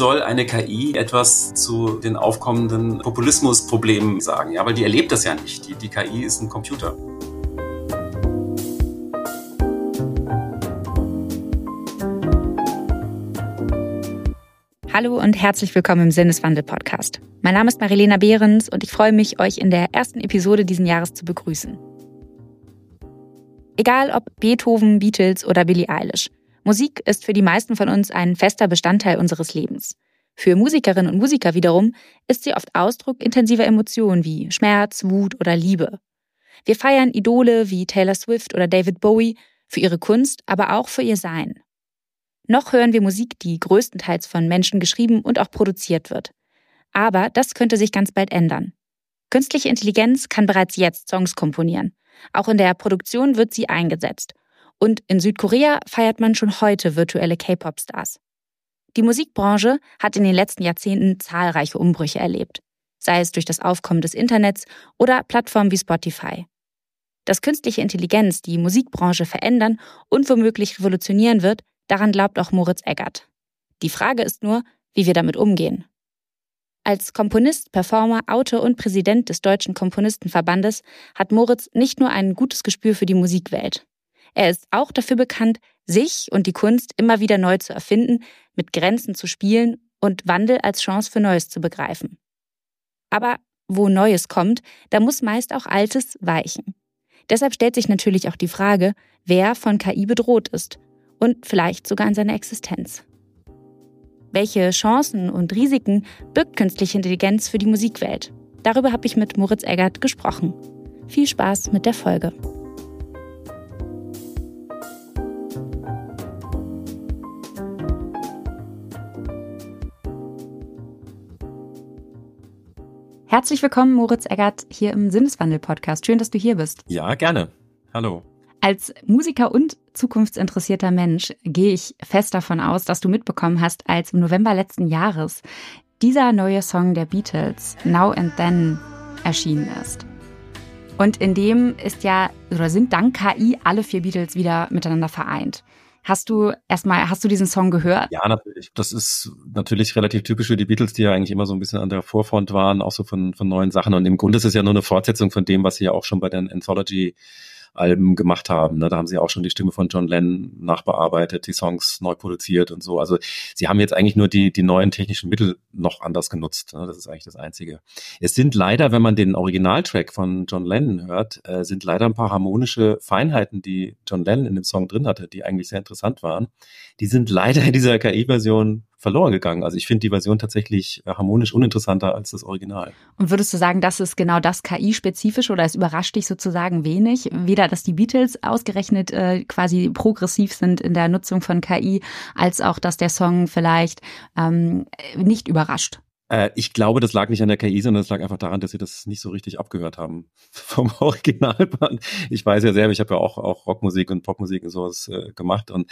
soll eine KI etwas zu den aufkommenden Populismusproblemen sagen? Ja, weil die erlebt das ja nicht. Die, die KI ist ein Computer. Hallo und herzlich willkommen im Sinneswandel-Podcast. Mein Name ist Marilena Behrens und ich freue mich, euch in der ersten Episode diesen Jahres zu begrüßen. Egal ob Beethoven, Beatles oder Billie Eilish, Musik ist für die meisten von uns ein fester Bestandteil unseres Lebens. Für Musikerinnen und Musiker wiederum ist sie oft Ausdruck intensiver Emotionen wie Schmerz, Wut oder Liebe. Wir feiern Idole wie Taylor Swift oder David Bowie für ihre Kunst, aber auch für ihr Sein. Noch hören wir Musik, die größtenteils von Menschen geschrieben und auch produziert wird. Aber das könnte sich ganz bald ändern. Künstliche Intelligenz kann bereits jetzt Songs komponieren. Auch in der Produktion wird sie eingesetzt. Und in Südkorea feiert man schon heute virtuelle K-Pop-Stars. Die Musikbranche hat in den letzten Jahrzehnten zahlreiche Umbrüche erlebt, sei es durch das Aufkommen des Internets oder Plattformen wie Spotify. Dass künstliche Intelligenz die Musikbranche verändern und womöglich revolutionieren wird, daran glaubt auch Moritz Eggert. Die Frage ist nur, wie wir damit umgehen. Als Komponist, Performer, Autor und Präsident des Deutschen Komponistenverbandes hat Moritz nicht nur ein gutes Gespür für die Musikwelt. Er ist auch dafür bekannt, sich und die Kunst immer wieder neu zu erfinden, mit Grenzen zu spielen und Wandel als Chance für Neues zu begreifen. Aber wo Neues kommt, da muss meist auch Altes weichen. Deshalb stellt sich natürlich auch die Frage, wer von KI bedroht ist und vielleicht sogar in seiner Existenz. Welche Chancen und Risiken birgt künstliche Intelligenz für die Musikwelt? Darüber habe ich mit Moritz Eggert gesprochen. Viel Spaß mit der Folge. Herzlich willkommen, Moritz Eggert, hier im Sinneswandel-Podcast. Schön, dass du hier bist. Ja, gerne. Hallo. Als Musiker und zukunftsinteressierter Mensch gehe ich fest davon aus, dass du mitbekommen hast, als im November letzten Jahres dieser neue Song der Beatles, Now and Then, erschienen ist. Und in dem ist ja oder sind dank KI alle vier Beatles wieder miteinander vereint. Hast du erstmal, hast du diesen Song gehört? Ja, natürlich. Das ist natürlich relativ typisch für die Beatles, die ja eigentlich immer so ein bisschen an der Vorfront waren, auch so von, von neuen Sachen. Und im Grunde ist es ja nur eine Fortsetzung von dem, was sie ja auch schon bei den Anthology Alben gemacht haben. Ne? Da haben sie auch schon die Stimme von John Lennon nachbearbeitet, die Songs neu produziert und so. Also sie haben jetzt eigentlich nur die, die neuen technischen Mittel noch anders genutzt. Ne? Das ist eigentlich das Einzige. Es sind leider, wenn man den Originaltrack von John Lennon hört, äh, sind leider ein paar harmonische Feinheiten, die John Lennon in dem Song drin hatte, die eigentlich sehr interessant waren. Die sind leider in dieser KI-Version verloren gegangen. Also ich finde die Version tatsächlich äh, harmonisch uninteressanter als das Original. Und würdest du sagen, das ist genau das KI-spezifisch oder es überrascht dich sozusagen wenig? Weder, dass die Beatles ausgerechnet äh, quasi progressiv sind in der Nutzung von KI, als auch, dass der Song vielleicht ähm, nicht überrascht. Äh, ich glaube, das lag nicht an der KI, sondern es lag einfach daran, dass sie das nicht so richtig abgehört haben vom Originalband. Ich weiß ja selber, ich habe ja auch, auch Rockmusik und Popmusik und sowas äh, gemacht und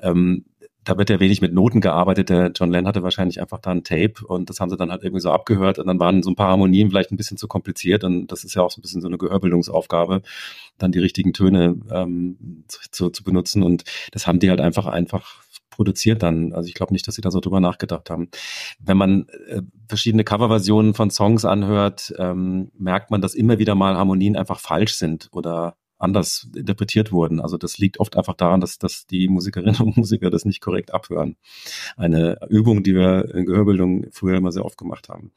ähm, da wird ja wenig mit Noten gearbeitet. Der John Lennon hatte wahrscheinlich einfach da ein Tape und das haben sie dann halt irgendwie so abgehört und dann waren so ein paar Harmonien vielleicht ein bisschen zu kompliziert und das ist ja auch so ein bisschen so eine Gehörbildungsaufgabe, dann die richtigen Töne ähm, zu, zu benutzen und das haben die halt einfach einfach produziert dann. Also ich glaube nicht, dass sie da so drüber nachgedacht haben. Wenn man äh, verschiedene Coverversionen von Songs anhört, ähm, merkt man, dass immer wieder mal Harmonien einfach falsch sind oder anders interpretiert wurden. Also das liegt oft einfach daran, dass, dass die Musikerinnen und Musiker das nicht korrekt abhören. Eine Übung, die wir in Gehörbildung früher immer sehr oft gemacht haben.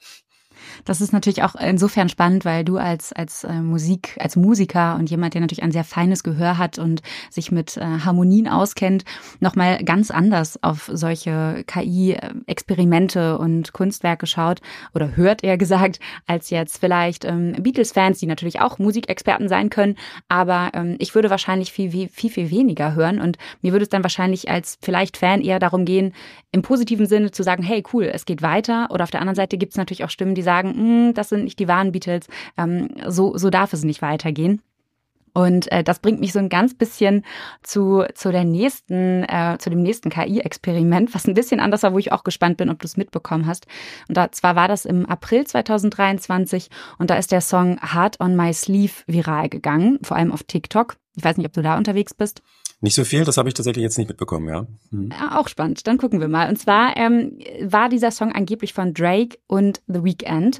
Das ist natürlich auch insofern spannend, weil du als, als äh, Musik, als Musiker und jemand, der natürlich ein sehr feines Gehör hat und sich mit äh, Harmonien auskennt, nochmal ganz anders auf solche KI-Experimente und Kunstwerke schaut oder hört, eher gesagt, als jetzt vielleicht ähm, Beatles-Fans, die natürlich auch Musikexperten sein können. Aber ähm, ich würde wahrscheinlich viel, viel, viel, viel weniger hören und mir würde es dann wahrscheinlich als vielleicht Fan eher darum gehen, im positiven Sinne zu sagen, hey, cool, es geht weiter. Oder auf der anderen Seite gibt es natürlich auch Stimmen, die sagen, sagen, hm, das sind nicht die wahren Beatles, ähm, so, so darf es nicht weitergehen. Und äh, das bringt mich so ein ganz bisschen zu, zu der nächsten, äh, zu dem nächsten KI-Experiment, was ein bisschen anders war, wo ich auch gespannt bin, ob du es mitbekommen hast. Und da, zwar war das im April 2023 und da ist der Song Heart on My Sleeve viral gegangen, vor allem auf TikTok. Ich weiß nicht, ob du da unterwegs bist. Nicht so viel, das habe ich tatsächlich jetzt nicht mitbekommen, ja. Hm. ja. Auch spannend, dann gucken wir mal. Und zwar ähm, war dieser Song angeblich von Drake und The Weeknd.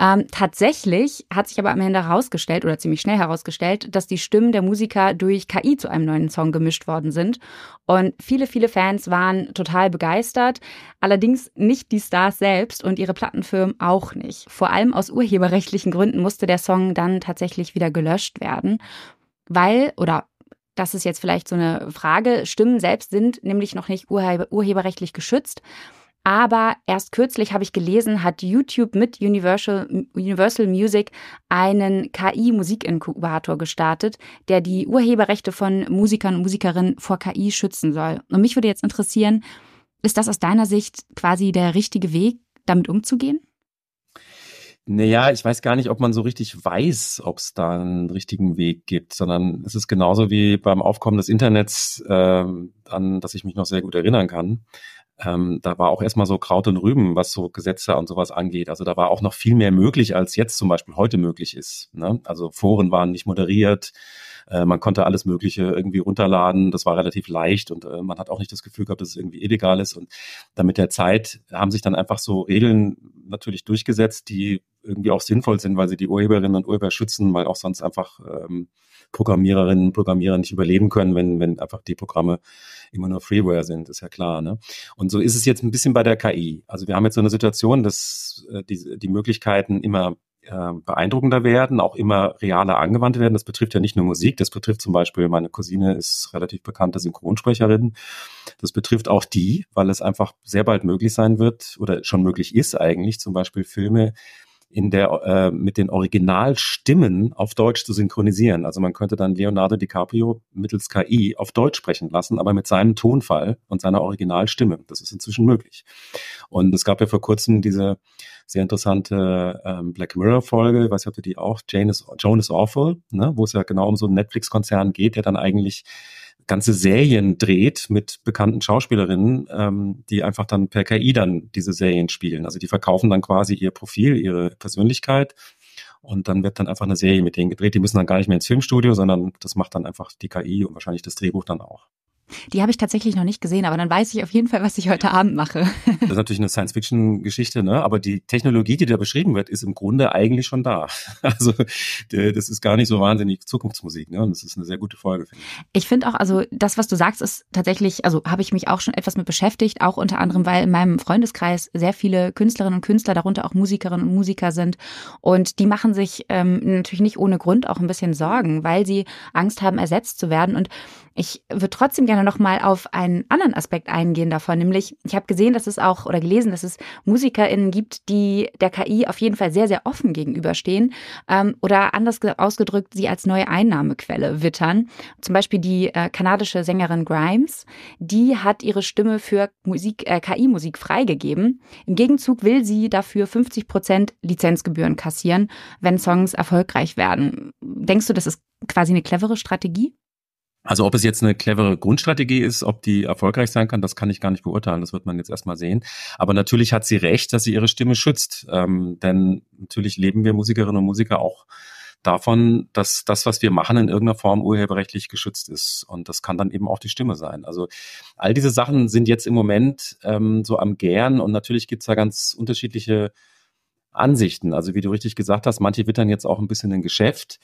Ähm, tatsächlich hat sich aber am Ende herausgestellt, oder ziemlich schnell herausgestellt, dass die Stimmen der Musiker durch KI zu einem neuen Song gemischt worden sind. Und viele, viele Fans waren total begeistert. Allerdings nicht die Stars selbst und ihre Plattenfirmen auch nicht. Vor allem aus urheberrechtlichen Gründen musste der Song dann tatsächlich wieder gelöscht werden weil oder das ist jetzt vielleicht so eine Frage, Stimmen selbst sind nämlich noch nicht urheber, urheberrechtlich geschützt. Aber erst kürzlich habe ich gelesen, hat YouTube mit Universal, Universal Music einen KI-Musikinkubator gestartet, der die Urheberrechte von Musikern und Musikerinnen vor KI schützen soll. Und mich würde jetzt interessieren, ist das aus deiner Sicht quasi der richtige Weg, damit umzugehen? Naja, ich weiß gar nicht, ob man so richtig weiß, ob es da einen richtigen Weg gibt, sondern es ist genauso wie beim Aufkommen des Internets, äh, an das ich mich noch sehr gut erinnern kann. Ähm, da war auch erstmal so Kraut und Rüben, was so Gesetze und sowas angeht. Also da war auch noch viel mehr möglich, als jetzt zum Beispiel heute möglich ist. Ne? Also Foren waren nicht moderiert, äh, man konnte alles Mögliche irgendwie runterladen. Das war relativ leicht und äh, man hat auch nicht das Gefühl gehabt, dass es irgendwie illegal ist. Und dann mit der Zeit haben sich dann einfach so Regeln natürlich durchgesetzt, die irgendwie auch sinnvoll sind, weil sie die Urheberinnen und Urheber schützen, weil auch sonst einfach ähm, Programmiererinnen und Programmierer nicht überleben können, wenn, wenn einfach die Programme immer nur Freeware sind, ist ja klar. Ne? Und so ist es jetzt ein bisschen bei der KI. Also wir haben jetzt so eine Situation, dass äh, die, die Möglichkeiten immer äh, beeindruckender werden, auch immer realer angewandt werden. Das betrifft ja nicht nur Musik, das betrifft zum Beispiel, meine Cousine ist relativ bekannte Synchronsprecherin. Das betrifft auch die, weil es einfach sehr bald möglich sein wird oder schon möglich ist eigentlich, zum Beispiel Filme in der äh, mit den Originalstimmen auf Deutsch zu synchronisieren. Also man könnte dann Leonardo DiCaprio mittels KI auf Deutsch sprechen lassen, aber mit seinem Tonfall und seiner Originalstimme. Das ist inzwischen möglich. Und es gab ja vor kurzem diese sehr interessante ähm, Black Mirror Folge, ich weiß nicht, ob du die auch, Jane is, Joan is Awful, ne, wo es ja genau um so einen Netflix-Konzern geht, der dann eigentlich ganze Serien dreht mit bekannten Schauspielerinnen, ähm, die einfach dann per KI dann diese Serien spielen. Also die verkaufen dann quasi ihr Profil, ihre Persönlichkeit und dann wird dann einfach eine Serie mit denen gedreht. Die müssen dann gar nicht mehr ins Filmstudio, sondern das macht dann einfach die KI und wahrscheinlich das Drehbuch dann auch. Die habe ich tatsächlich noch nicht gesehen, aber dann weiß ich auf jeden Fall, was ich heute Abend mache. das ist natürlich eine Science-Fiction-Geschichte, ne? aber die Technologie, die da beschrieben wird, ist im Grunde eigentlich schon da. Also das ist gar nicht so wahnsinnig Zukunftsmusik ne? und das ist eine sehr gute Folge. Finde ich ich finde auch, also das, was du sagst, ist tatsächlich, also habe ich mich auch schon etwas mit beschäftigt, auch unter anderem, weil in meinem Freundeskreis sehr viele Künstlerinnen und Künstler, darunter auch Musikerinnen und Musiker sind und die machen sich ähm, natürlich nicht ohne Grund auch ein bisschen Sorgen, weil sie Angst haben, ersetzt zu werden und ich würde trotzdem gerne noch mal auf einen anderen Aspekt eingehen davon, nämlich ich habe gesehen, dass es auch oder gelesen, dass es MusikerInnen gibt, die der KI auf jeden Fall sehr, sehr offen gegenüberstehen ähm, oder anders ausgedrückt sie als neue Einnahmequelle wittern. Zum Beispiel die äh, kanadische Sängerin Grimes, die hat ihre Stimme für Musik, äh, KI-Musik freigegeben. Im Gegenzug will sie dafür 50 Prozent Lizenzgebühren kassieren, wenn Songs erfolgreich werden. Denkst du, das ist quasi eine clevere Strategie? Also ob es jetzt eine clevere Grundstrategie ist, ob die erfolgreich sein kann, das kann ich gar nicht beurteilen. Das wird man jetzt erstmal sehen. Aber natürlich hat sie recht, dass sie ihre Stimme schützt. Ähm, denn natürlich leben wir Musikerinnen und Musiker auch davon, dass das, was wir machen, in irgendeiner Form urheberrechtlich geschützt ist. Und das kann dann eben auch die Stimme sein. Also all diese Sachen sind jetzt im Moment ähm, so am Gern und natürlich gibt's da ganz unterschiedliche Ansichten. Also wie du richtig gesagt hast, manche wittern jetzt auch ein bisschen ein Geschäft,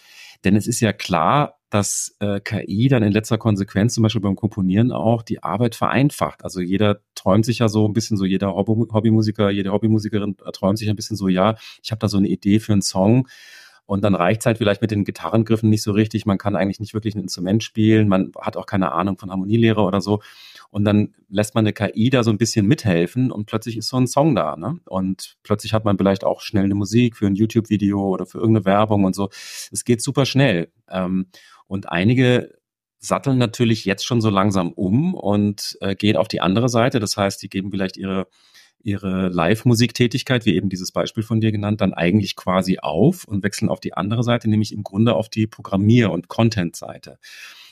denn es ist ja klar, dass äh, KI dann in letzter Konsequenz zum Beispiel beim Komponieren auch die Arbeit vereinfacht. Also jeder träumt sich ja so ein bisschen so, jeder Hobbymusiker, jede Hobbymusikerin träumt sich ein bisschen so, ja, ich habe da so eine Idee für einen Song und dann reicht es halt vielleicht mit den Gitarrengriffen nicht so richtig. Man kann eigentlich nicht wirklich ein Instrument spielen. Man hat auch keine Ahnung von Harmonielehre oder so. Und dann lässt man eine KI da so ein bisschen mithelfen und plötzlich ist so ein Song da. Ne? Und plötzlich hat man vielleicht auch schnell eine Musik für ein YouTube-Video oder für irgendeine Werbung und so. Es geht super schnell. Ähm, und einige satteln natürlich jetzt schon so langsam um und äh, gehen auf die andere Seite. Das heißt, die geben vielleicht ihre ihre Live-Musiktätigkeit, wie eben dieses Beispiel von dir genannt, dann eigentlich quasi auf und wechseln auf die andere Seite, nämlich im Grunde auf die Programmier- und Content-Seite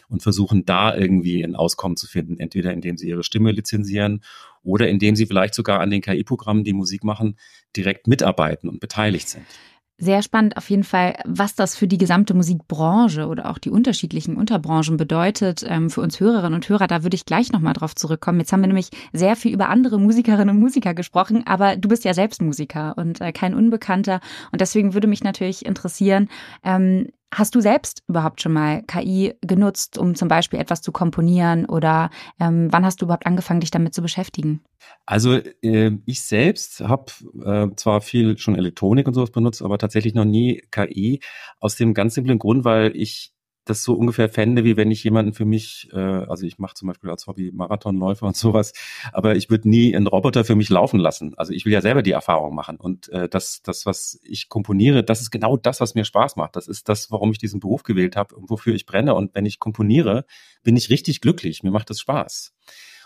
und versuchen da irgendwie ein Auskommen zu finden, entweder indem sie ihre Stimme lizenzieren oder indem sie vielleicht sogar an den KI-Programmen, die Musik machen, direkt mitarbeiten und beteiligt sind. Sehr spannend auf jeden Fall, was das für die gesamte Musikbranche oder auch die unterschiedlichen Unterbranchen bedeutet ähm, für uns Hörerinnen und Hörer. Da würde ich gleich nochmal drauf zurückkommen. Jetzt haben wir nämlich sehr viel über andere Musikerinnen und Musiker gesprochen, aber du bist ja selbst Musiker und äh, kein Unbekannter. Und deswegen würde mich natürlich interessieren, ähm, Hast du selbst überhaupt schon mal KI genutzt, um zum Beispiel etwas zu komponieren oder ähm, wann hast du überhaupt angefangen, dich damit zu beschäftigen? Also äh, ich selbst habe äh, zwar viel schon Elektronik und sowas benutzt, aber tatsächlich noch nie KI aus dem ganz simplen Grund, weil ich das so ungefähr fände, wie wenn ich jemanden für mich, äh, also ich mache zum Beispiel als Hobby Marathonläufer und sowas, aber ich würde nie einen Roboter für mich laufen lassen. Also ich will ja selber die Erfahrung machen. Und äh, das, das, was ich komponiere, das ist genau das, was mir Spaß macht. Das ist das, warum ich diesen Beruf gewählt habe und wofür ich brenne. Und wenn ich komponiere, bin ich richtig glücklich. Mir macht das Spaß.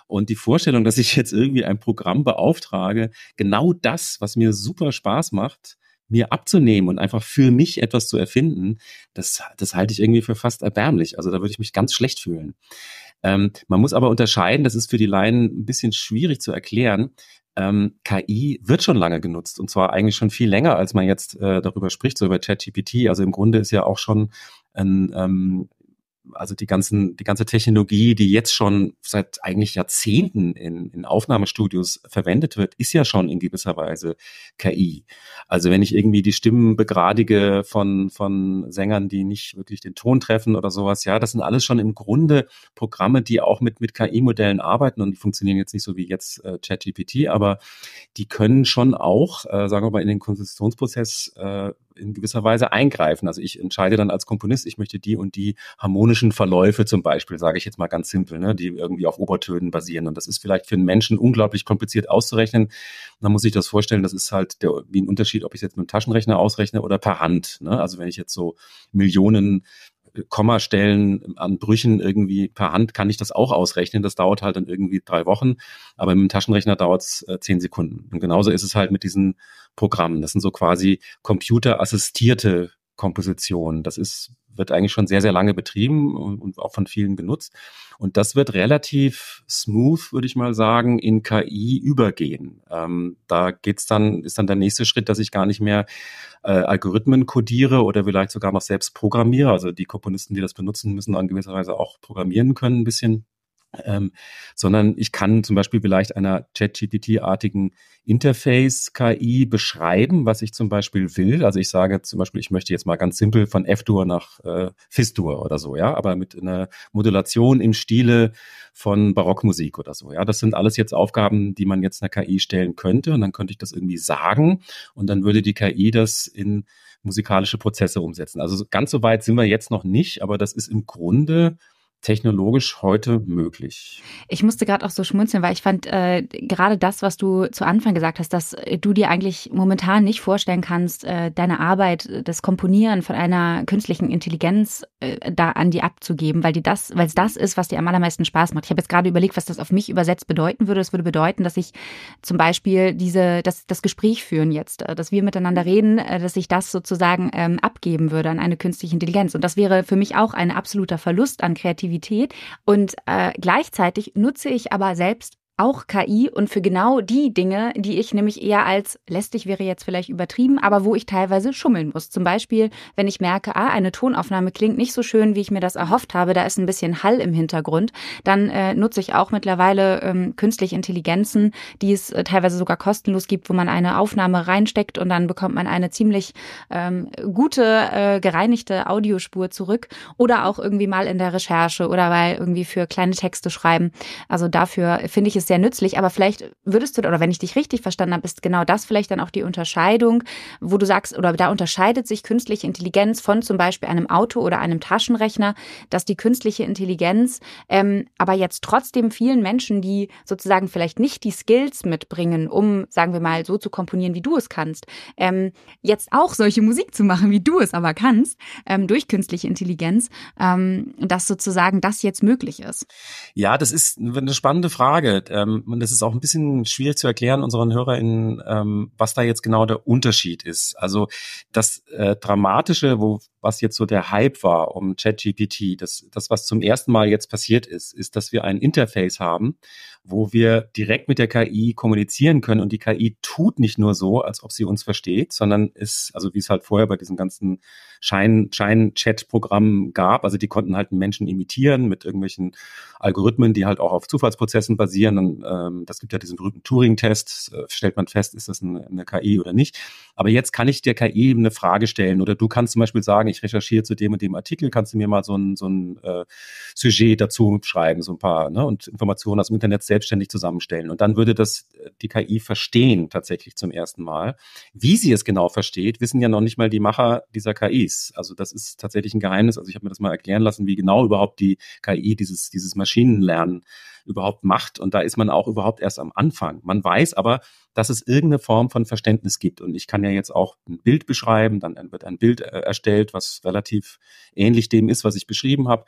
Und die Vorstellung, dass ich jetzt irgendwie ein Programm beauftrage, genau das, was mir super Spaß macht, mir abzunehmen und einfach für mich etwas zu erfinden, das, das halte ich irgendwie für fast erbärmlich. Also da würde ich mich ganz schlecht fühlen. Ähm, man muss aber unterscheiden, das ist für die Laien ein bisschen schwierig zu erklären. Ähm, KI wird schon lange genutzt und zwar eigentlich schon viel länger, als man jetzt äh, darüber spricht, so über ChatGPT. Also im Grunde ist ja auch schon ein, ähm, also die ganzen, die ganze Technologie, die jetzt schon seit eigentlich Jahrzehnten in, in Aufnahmestudios verwendet wird, ist ja schon in gewisser Weise KI. Also wenn ich irgendwie die Stimmen begradige von, von Sängern, die nicht wirklich den Ton treffen oder sowas, ja, das sind alles schon im Grunde Programme, die auch mit, mit KI-Modellen arbeiten und die funktionieren jetzt nicht so wie jetzt äh, ChatGPT, aber die können schon auch, äh, sagen wir mal, in den Konzeptionsprozess äh, in gewisser Weise eingreifen. Also ich entscheide dann als Komponist, ich möchte die und die harmonischen Verläufe zum Beispiel, sage ich jetzt mal ganz simpel, ne, die irgendwie auf Obertönen basieren. Und das ist vielleicht für einen Menschen unglaublich kompliziert auszurechnen. Man muss sich das vorstellen, das ist halt der, wie ein Unterschied, ob ich es jetzt mit dem Taschenrechner ausrechne oder per Hand. Ne? Also wenn ich jetzt so Millionen Kommastellen an Brüchen irgendwie per Hand kann ich das auch ausrechnen. Das dauert halt dann irgendwie drei Wochen, aber mit dem Taschenrechner dauert es äh, zehn Sekunden. Und genauso ist es halt mit diesen Programmen. Das sind so quasi computerassistierte Kompositionen. Das ist wird eigentlich schon sehr, sehr lange betrieben und, auch von vielen genutzt. Und das wird relativ smooth, würde ich mal sagen, in KI übergehen. Ähm, da geht's dann, ist dann der nächste Schritt, dass ich gar nicht mehr äh, Algorithmen codiere oder vielleicht sogar noch selbst programmiere. Also die Komponisten, die das benutzen, müssen dann gewisserweise auch programmieren können, ein bisschen ähm, sondern ich kann zum Beispiel vielleicht einer ChatGPT-artigen Interface-KI beschreiben, was ich zum Beispiel will. Also ich sage zum Beispiel, ich möchte jetzt mal ganz simpel von F-Dur nach äh, Fis-Dur oder so, ja, aber mit einer Modulation im Stile von Barockmusik oder so, ja. Das sind alles jetzt Aufgaben, die man jetzt einer KI stellen könnte und dann könnte ich das irgendwie sagen und dann würde die KI das in musikalische Prozesse umsetzen. Also ganz so weit sind wir jetzt noch nicht, aber das ist im Grunde technologisch heute möglich. Ich musste gerade auch so schmunzeln, weil ich fand äh, gerade das, was du zu Anfang gesagt hast, dass du dir eigentlich momentan nicht vorstellen kannst, äh, deine Arbeit, das Komponieren von einer künstlichen Intelligenz äh, da an die abzugeben, weil die das, weil es das ist, was dir am allermeisten Spaß macht. Ich habe jetzt gerade überlegt, was das auf mich übersetzt bedeuten würde. Es würde bedeuten, dass ich zum Beispiel diese, das, das Gespräch führen jetzt, äh, dass wir miteinander reden, äh, dass ich das sozusagen ähm, abgeben würde an eine künstliche Intelligenz. Und das wäre für mich auch ein absoluter Verlust an Kreativität Kreativität. Und äh, gleichzeitig nutze ich aber selbst auch KI und für genau die Dinge, die ich nämlich eher als lästig wäre jetzt vielleicht übertrieben, aber wo ich teilweise schummeln muss. Zum Beispiel, wenn ich merke, ah, eine Tonaufnahme klingt nicht so schön, wie ich mir das erhofft habe, da ist ein bisschen Hall im Hintergrund, dann äh, nutze ich auch mittlerweile ähm, künstliche Intelligenzen, die es äh, teilweise sogar kostenlos gibt, wo man eine Aufnahme reinsteckt und dann bekommt man eine ziemlich ähm, gute, äh, gereinigte Audiospur zurück oder auch irgendwie mal in der Recherche oder weil irgendwie für kleine Texte schreiben. Also dafür finde ich es sehr nützlich, aber vielleicht würdest du, oder wenn ich dich richtig verstanden habe, ist genau das vielleicht dann auch die Unterscheidung, wo du sagst, oder da unterscheidet sich künstliche Intelligenz von zum Beispiel einem Auto oder einem Taschenrechner, dass die künstliche Intelligenz ähm, aber jetzt trotzdem vielen Menschen, die sozusagen vielleicht nicht die Skills mitbringen, um, sagen wir mal, so zu komponieren, wie du es kannst, ähm, jetzt auch solche Musik zu machen, wie du es aber kannst, ähm, durch künstliche Intelligenz, ähm, dass sozusagen das jetzt möglich ist. Ja, das ist eine spannende Frage. Ähm, und das ist auch ein bisschen schwierig zu erklären unseren HörerInnen, ähm, was da jetzt genau der Unterschied ist. Also das äh, Dramatische, wo was jetzt so der Hype war um ChatGPT, das, das, was zum ersten Mal jetzt passiert ist, ist, dass wir ein Interface haben, wo wir direkt mit der KI kommunizieren können und die KI tut nicht nur so, als ob sie uns versteht, sondern ist, also wie es halt vorher bei diesen ganzen Schein, Schein-Chat-Programmen gab, also die konnten halt Menschen imitieren mit irgendwelchen Algorithmen, die halt auch auf Zufallsprozessen basieren. Und, ähm, das gibt ja diesen berühmten Turing-Test, äh, stellt man fest, ist das eine, eine KI oder nicht. Aber jetzt kann ich der KI eine Frage stellen oder du kannst zum Beispiel sagen, ich recherchiere zu dem und dem Artikel, kannst du mir mal so ein, so ein äh, Sujet dazu schreiben, so ein paar ne, und Informationen aus dem Internet selbstständig zusammenstellen. Und dann würde das äh, die KI verstehen tatsächlich zum ersten Mal. Wie sie es genau versteht, wissen ja noch nicht mal die Macher dieser KIs. Also das ist tatsächlich ein Geheimnis. Also ich habe mir das mal erklären lassen, wie genau überhaupt die KI dieses, dieses Maschinenlernen überhaupt macht. Und da ist man auch überhaupt erst am Anfang. Man weiß aber, dass es irgendeine Form von Verständnis gibt. Und ich kann ja jetzt auch ein Bild beschreiben, dann wird ein Bild äh, erstellt, was relativ ähnlich dem ist, was ich beschrieben habe.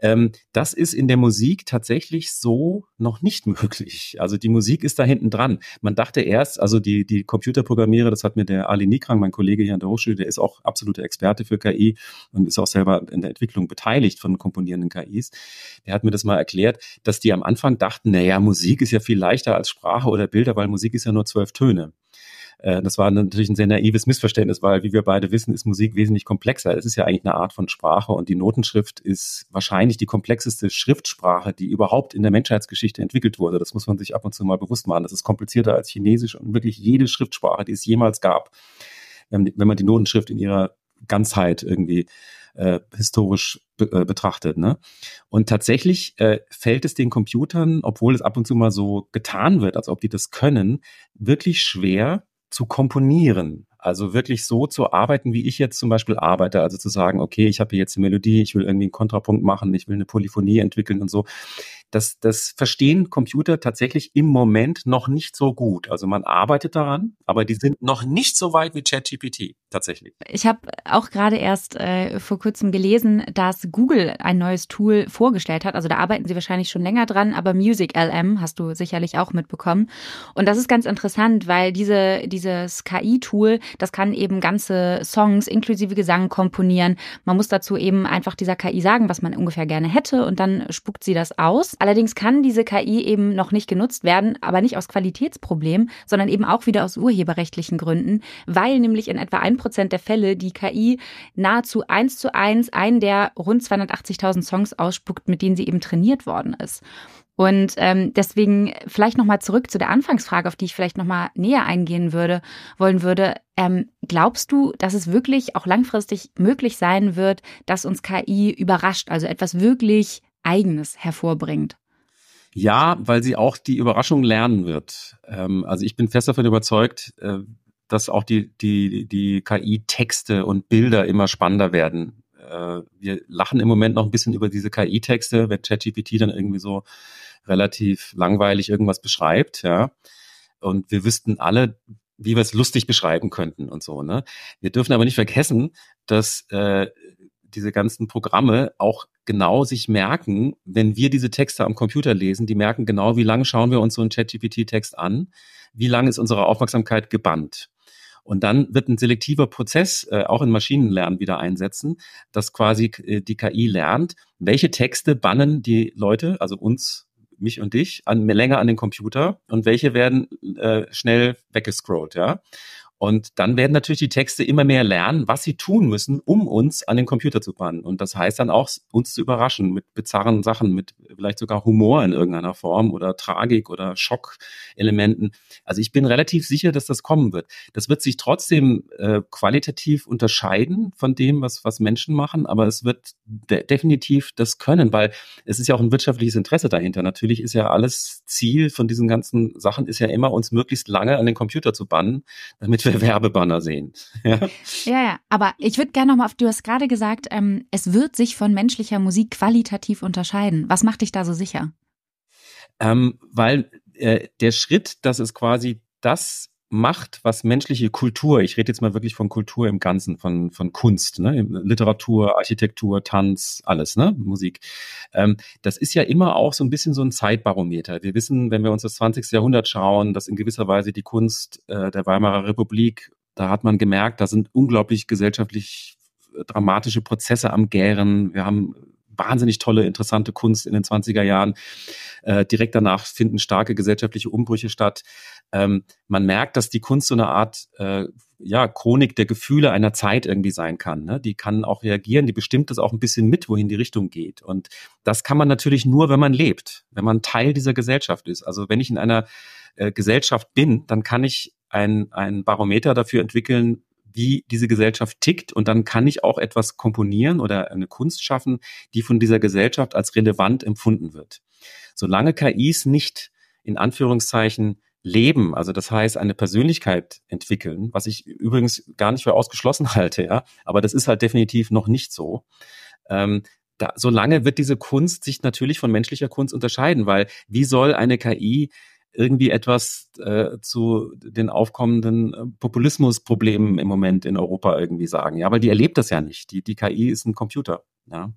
Ähm, das ist in der Musik tatsächlich so noch nicht möglich. Also die Musik ist da hinten dran. Man dachte erst, also die, die Computerprogrammierer, das hat mir der Ali Nikrang, mein Kollege hier an der Hochschule, der ist auch absoluter Experte für KI und ist auch selber in der Entwicklung beteiligt von komponierenden KIs. Der hat mir das mal erklärt, dass die am Anfang dachten, naja, Musik ist ja viel leichter als Sprache oder Bilder, weil Musik ist ja nur zwölf Töne. Äh, das war natürlich ein sehr naives Missverständnis, weil, wie wir beide wissen, ist Musik wesentlich komplexer. Es ist ja eigentlich eine Art von Sprache und die Notenschrift ist wahrscheinlich die komplexeste Schriftsprache, die überhaupt in der Menschheitsgeschichte entwickelt wurde. Das muss man sich ab und zu mal bewusst machen. Das ist komplizierter als Chinesisch und wirklich jede Schriftsprache, die es jemals gab. Wenn man die Notenschrift in ihrer Ganzheit irgendwie äh, historisch be äh, betrachtet. Ne? Und tatsächlich äh, fällt es den Computern, obwohl es ab und zu mal so getan wird, als ob die das können, wirklich schwer, zu komponieren. Also wirklich so zu arbeiten, wie ich jetzt zum Beispiel arbeite. Also zu sagen, okay, ich habe hier jetzt eine Melodie, ich will irgendwie einen Kontrapunkt machen, ich will eine Polyphonie entwickeln und so. Das, das verstehen Computer tatsächlich im Moment noch nicht so gut. Also man arbeitet daran, aber die sind noch nicht so weit wie ChatGPT tatsächlich. Ich habe auch gerade erst äh, vor kurzem gelesen, dass Google ein neues Tool vorgestellt hat. Also da arbeiten sie wahrscheinlich schon länger dran, aber Music LM hast du sicherlich auch mitbekommen. Und das ist ganz interessant, weil diese, dieses KI-Tool, das kann eben ganze Songs inklusive Gesang komponieren. Man muss dazu eben einfach dieser KI sagen, was man ungefähr gerne hätte und dann spuckt sie das aus. Allerdings kann diese KI eben noch nicht genutzt werden, aber nicht aus Qualitätsproblemen, sondern eben auch wieder aus urheberrechtlichen Gründen, weil nämlich in etwa ein Prozent der Fälle die KI nahezu eins zu eins einen der rund 280.000 Songs ausspuckt, mit denen sie eben trainiert worden ist. Und ähm, deswegen vielleicht nochmal zurück zu der Anfangsfrage, auf die ich vielleicht nochmal näher eingehen würde, wollen würde. Ähm, glaubst du, dass es wirklich auch langfristig möglich sein wird, dass uns KI überrascht, also etwas wirklich Eigenes hervorbringt? Ja, weil sie auch die Überraschung lernen wird. Ähm, also ich bin fest davon überzeugt, äh, dass auch die, die, die KI-Texte und Bilder immer spannender werden. Äh, wir lachen im Moment noch ein bisschen über diese KI-Texte, wenn ChatGPT dann irgendwie so relativ langweilig irgendwas beschreibt, ja. Und wir wüssten alle, wie wir es lustig beschreiben könnten und so, ne? Wir dürfen aber nicht vergessen, dass äh, diese ganzen Programme auch genau sich merken, wenn wir diese Texte am Computer lesen, die merken genau, wie lange schauen wir uns so einen ChatGPT-Text an, wie lange ist unsere Aufmerksamkeit gebannt. Und dann wird ein selektiver Prozess äh, auch in Maschinenlernen wieder einsetzen, dass quasi äh, die KI lernt, welche Texte bannen die Leute, also uns mich und dich, an, länger an den Computer und welche werden äh, schnell weggescrollt, ja. Und dann werden natürlich die Texte immer mehr lernen, was sie tun müssen, um uns an den Computer zu bannen. Und das heißt dann auch, uns zu überraschen mit bizarren Sachen, mit vielleicht sogar Humor in irgendeiner Form oder Tragik oder Schockelementen. Also ich bin relativ sicher, dass das kommen wird. Das wird sich trotzdem äh, qualitativ unterscheiden von dem, was, was Menschen machen, aber es wird de definitiv das können, weil es ist ja auch ein wirtschaftliches Interesse dahinter. Natürlich ist ja alles Ziel von diesen ganzen Sachen, ist ja immer, uns möglichst lange an den Computer zu bannen, damit wir Werbebanner sehen. ja, ja, aber ich würde gerne nochmal auf, du hast gerade gesagt, ähm, es wird sich von menschlicher Musik qualitativ unterscheiden. Was macht dich da so sicher? Ähm, weil äh, der Schritt, dass es quasi das macht, was menschliche Kultur, ich rede jetzt mal wirklich von Kultur im Ganzen, von, von Kunst, ne? Literatur, Architektur, Tanz, alles, ne? Musik. Ähm, das ist ja immer auch so ein bisschen so ein Zeitbarometer. Wir wissen, wenn wir uns das 20. Jahrhundert schauen, dass in gewisser Weise die Kunst äh, der Weimarer Republik, da hat man gemerkt, da sind unglaublich gesellschaftlich dramatische Prozesse am Gären. Wir haben wahnsinnig tolle, interessante Kunst in den 20er Jahren. Äh, direkt danach finden starke gesellschaftliche Umbrüche statt. Ähm, man merkt, dass die Kunst so eine Art äh, ja, Chronik der Gefühle einer Zeit irgendwie sein kann. Ne? Die kann auch reagieren, die bestimmt das auch ein bisschen mit, wohin die Richtung geht. Und das kann man natürlich nur, wenn man lebt, wenn man Teil dieser Gesellschaft ist. Also wenn ich in einer äh, Gesellschaft bin, dann kann ich ein, ein Barometer dafür entwickeln, wie diese Gesellschaft tickt und dann kann ich auch etwas komponieren oder eine Kunst schaffen, die von dieser Gesellschaft als relevant empfunden wird. Solange KIs nicht in Anführungszeichen leben, also das heißt eine Persönlichkeit entwickeln, was ich übrigens gar nicht für ausgeschlossen halte, ja, aber das ist halt definitiv noch nicht so. Ähm, da, solange wird diese Kunst sich natürlich von menschlicher Kunst unterscheiden, weil wie soll eine KI irgendwie etwas äh, zu den aufkommenden äh, Populismusproblemen im Moment in Europa irgendwie sagen. Ja, weil die erlebt das ja nicht. Die, die KI ist ein Computer. Ja.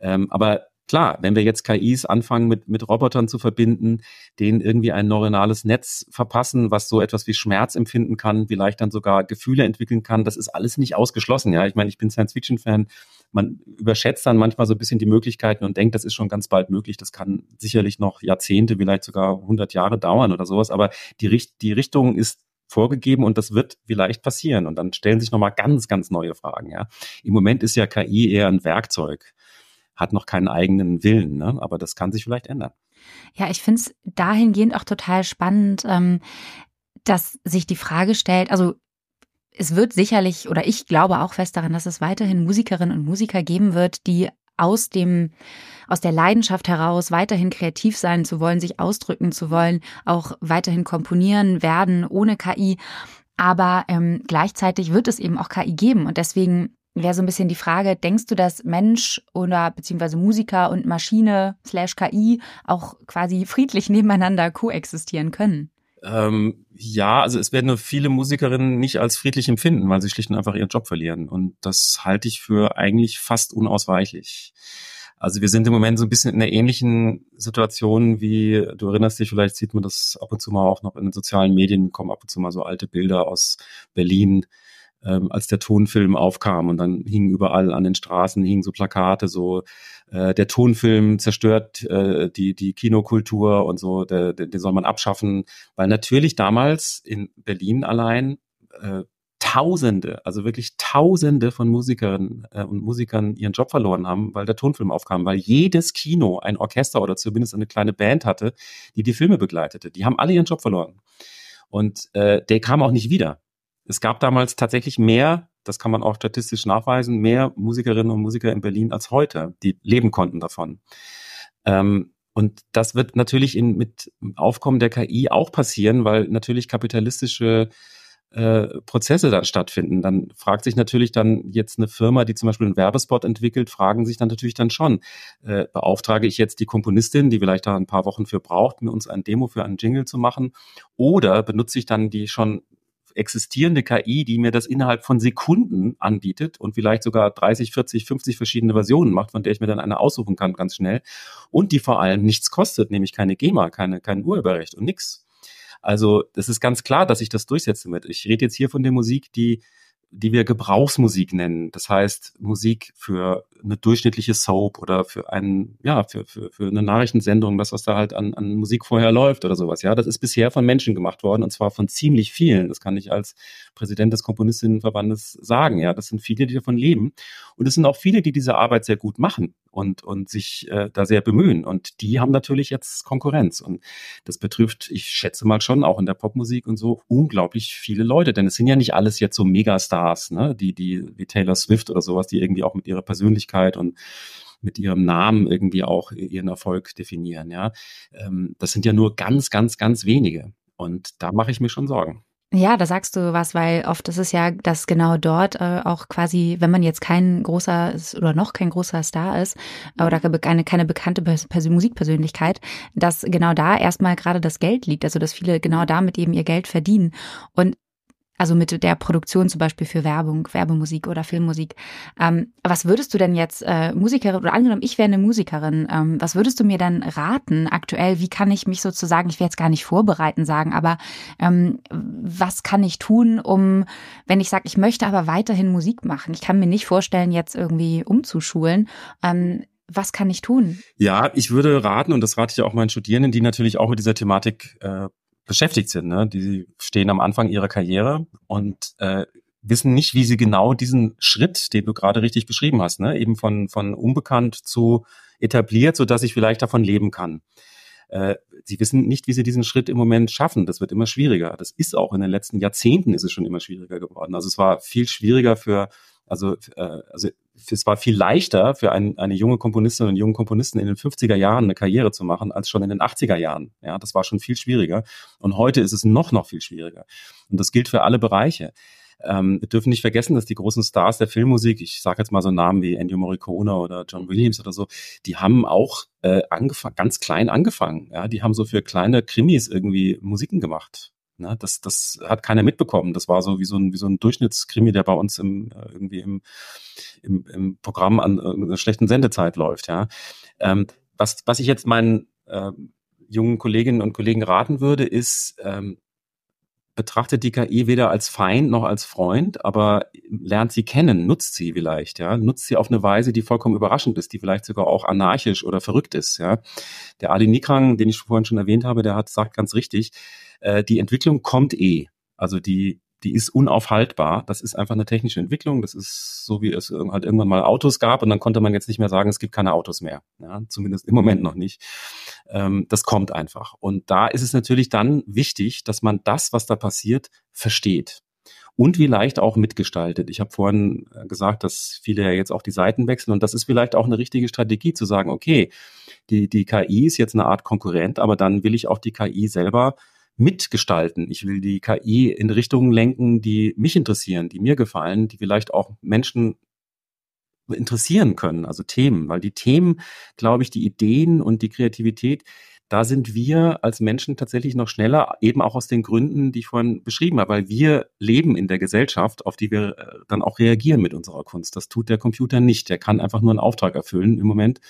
Ähm, aber klar, wenn wir jetzt KIs anfangen mit, mit Robotern zu verbinden, denen irgendwie ein neuronales Netz verpassen, was so etwas wie Schmerz empfinden kann, vielleicht dann sogar Gefühle entwickeln kann, das ist alles nicht ausgeschlossen. Ja, ich meine, ich bin Science-Fiction-Fan. Man überschätzt dann manchmal so ein bisschen die Möglichkeiten und denkt, das ist schon ganz bald möglich. Das kann sicherlich noch Jahrzehnte, vielleicht sogar 100 Jahre dauern oder sowas. Aber die, die Richtung ist vorgegeben und das wird vielleicht passieren. Und dann stellen sich nochmal ganz, ganz neue Fragen. Ja. Im Moment ist ja KI eher ein Werkzeug hat noch keinen eigenen Willen, ne? aber das kann sich vielleicht ändern. Ja, ich finde es dahingehend auch total spannend, ähm, dass sich die Frage stellt, also es wird sicherlich, oder ich glaube auch fest daran, dass es weiterhin Musikerinnen und Musiker geben wird, die aus dem, aus der Leidenschaft heraus weiterhin kreativ sein zu wollen, sich ausdrücken zu wollen, auch weiterhin komponieren werden ohne KI. Aber ähm, gleichzeitig wird es eben auch KI geben. Und deswegen wäre so ein bisschen die Frage, denkst du, dass Mensch oder beziehungsweise Musiker und Maschine slash KI auch quasi friedlich nebeneinander koexistieren können? Ähm, ja, also es werden nur viele Musikerinnen nicht als friedlich empfinden, weil sie schlicht und einfach ihren Job verlieren. Und das halte ich für eigentlich fast unausweichlich. Also wir sind im Moment so ein bisschen in einer ähnlichen Situation wie, du erinnerst dich, vielleicht sieht man das ab und zu mal auch noch in den sozialen Medien, kommen ab und zu mal so alte Bilder aus Berlin, ähm, als der Tonfilm aufkam und dann hingen überall an den Straßen hingen so Plakate so äh, der Tonfilm zerstört äh, die die Kinokultur und so der, der, den soll man abschaffen weil natürlich damals in Berlin allein äh, Tausende, also wirklich Tausende von Musikerinnen äh, und Musikern ihren Job verloren haben, weil der Tonfilm aufkam, weil jedes Kino ein Orchester oder zumindest eine kleine Band hatte, die die Filme begleitete. Die haben alle ihren Job verloren. Und äh, der kam auch nicht wieder. Es gab damals tatsächlich mehr, das kann man auch statistisch nachweisen, mehr Musikerinnen und Musiker in Berlin als heute, die leben konnten davon. Ähm, und das wird natürlich in, mit Aufkommen der KI auch passieren, weil natürlich kapitalistische äh, Prozesse da stattfinden. Dann fragt sich natürlich dann jetzt eine Firma, die zum Beispiel einen Werbespot entwickelt, fragen sich dann natürlich dann schon, äh, beauftrage ich jetzt die Komponistin, die vielleicht da ein paar Wochen für braucht, mir uns ein Demo für einen Jingle zu machen, oder benutze ich dann die schon existierende KI, die mir das innerhalb von Sekunden anbietet und vielleicht sogar 30, 40, 50 verschiedene Versionen macht, von der ich mir dann eine aussuchen kann ganz schnell und die vor allem nichts kostet, nämlich keine GEMA, keine, kein Urheberrecht und nichts. Also das ist ganz klar, dass ich das durchsetzen wird. Ich rede jetzt hier von der Musik, die die wir Gebrauchsmusik nennen. Das heißt Musik für eine durchschnittliche Soap oder für einen, ja, für, für, für eine Nachrichtensendung, das, was da halt an, an Musik vorher läuft oder sowas. Ja, das ist bisher von Menschen gemacht worden und zwar von ziemlich vielen. Das kann ich als Präsident des Komponistinnenverbandes sagen. Ja, das sind viele, die davon leben. Und es sind auch viele, die diese Arbeit sehr gut machen und, und sich äh, da sehr bemühen. Und die haben natürlich jetzt Konkurrenz. Und das betrifft, ich schätze mal schon, auch in der Popmusik und so, unglaublich viele Leute. Denn es sind ja nicht alles jetzt so Megastars, ne? die, die wie Taylor Swift oder sowas, die irgendwie auch mit ihrer Persönlichkeit und mit ihrem Namen irgendwie auch ihren Erfolg definieren. Ja, ähm, das sind ja nur ganz, ganz, ganz wenige. Und da mache ich mir schon Sorgen. Ja, da sagst du was, weil oft ist es ja, dass genau dort äh, auch quasi, wenn man jetzt kein großer oder noch kein großer Star ist äh, oder keine, keine bekannte Pers Musikpersönlichkeit, dass genau da erstmal gerade das Geld liegt, also dass viele genau damit eben ihr Geld verdienen. Und also mit der Produktion zum Beispiel für Werbung, Werbemusik oder Filmmusik. Ähm, was würdest du denn jetzt äh, Musikerin oder angenommen, ich wäre eine Musikerin, ähm, was würdest du mir dann raten aktuell? Wie kann ich mich sozusagen, ich will jetzt gar nicht vorbereiten sagen, aber ähm, was kann ich tun, um, wenn ich sage, ich möchte aber weiterhin Musik machen, ich kann mir nicht vorstellen, jetzt irgendwie umzuschulen. Ähm, was kann ich tun? Ja, ich würde raten, und das rate ich auch meinen Studierenden, die natürlich auch mit dieser Thematik äh, beschäftigt sind. Ne? Die stehen am Anfang ihrer Karriere und äh, wissen nicht, wie sie genau diesen Schritt, den du gerade richtig beschrieben hast, ne? eben von, von unbekannt zu etabliert, so dass ich vielleicht davon leben kann. Äh, sie wissen nicht, wie sie diesen Schritt im Moment schaffen. Das wird immer schwieriger. Das ist auch in den letzten Jahrzehnten ist es schon immer schwieriger geworden. Also es war viel schwieriger für also, äh, also es war viel leichter für ein, eine junge Komponistin und jungen Komponisten in den 50er Jahren eine Karriere zu machen, als schon in den 80er Jahren. Ja, das war schon viel schwieriger. Und heute ist es noch, noch viel schwieriger. Und das gilt für alle Bereiche. Ähm, wir dürfen nicht vergessen, dass die großen Stars der Filmmusik, ich sage jetzt mal so Namen wie Ennio Morricone oder John Williams oder so, die haben auch äh, angefangen, ganz klein angefangen. Ja, die haben so für kleine Krimis irgendwie Musiken gemacht. Ne, das, das hat keiner mitbekommen. Das war so wie so ein, wie so ein Durchschnittskrimi, der bei uns im, äh, irgendwie im, im, im Programm an äh, einer schlechten Sendezeit läuft. Ja. Ähm, was, was ich jetzt meinen äh, jungen Kolleginnen und Kollegen raten würde, ist, ähm, betrachtet die KI weder als Feind noch als Freund, aber lernt sie kennen, nutzt sie vielleicht, ja, nutzt sie auf eine Weise, die vollkommen überraschend ist, die vielleicht sogar auch anarchisch oder verrückt ist, ja. Der Adi Nikrang, den ich vorhin schon erwähnt habe, der hat sagt ganz richtig, äh, die Entwicklung kommt eh. Also die, die ist unaufhaltbar. Das ist einfach eine technische Entwicklung. Das ist so, wie es halt irgendwann mal Autos gab und dann konnte man jetzt nicht mehr sagen, es gibt keine Autos mehr. Ja, zumindest im Moment noch nicht. Ähm, das kommt einfach. Und da ist es natürlich dann wichtig, dass man das, was da passiert, versteht und vielleicht auch mitgestaltet. Ich habe vorhin äh, gesagt, dass viele ja jetzt auch die Seiten wechseln und das ist vielleicht auch eine richtige Strategie zu sagen, okay, die, die KI ist jetzt eine Art Konkurrent, aber dann will ich auch die KI selber mitgestalten. Ich will die KI in Richtungen lenken, die mich interessieren, die mir gefallen, die vielleicht auch Menschen interessieren können, also Themen, weil die Themen, glaube ich, die Ideen und die Kreativität, da sind wir als Menschen tatsächlich noch schneller, eben auch aus den Gründen, die ich vorhin beschrieben habe, weil wir leben in der Gesellschaft, auf die wir äh, dann auch reagieren mit unserer Kunst. Das tut der Computer nicht. Der kann einfach nur einen Auftrag erfüllen im Moment.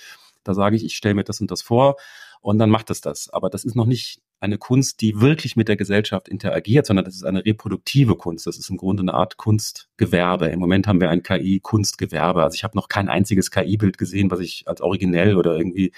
Da sage ich, ich stelle mir das und das vor und dann macht es das. Aber das ist noch nicht eine Kunst, die wirklich mit der Gesellschaft interagiert, sondern das ist eine reproduktive Kunst. Das ist im Grunde eine Art Kunstgewerbe. Im Moment haben wir ein KI-Kunstgewerbe. Also ich habe noch kein einziges KI-Bild gesehen, was ich als originell oder irgendwie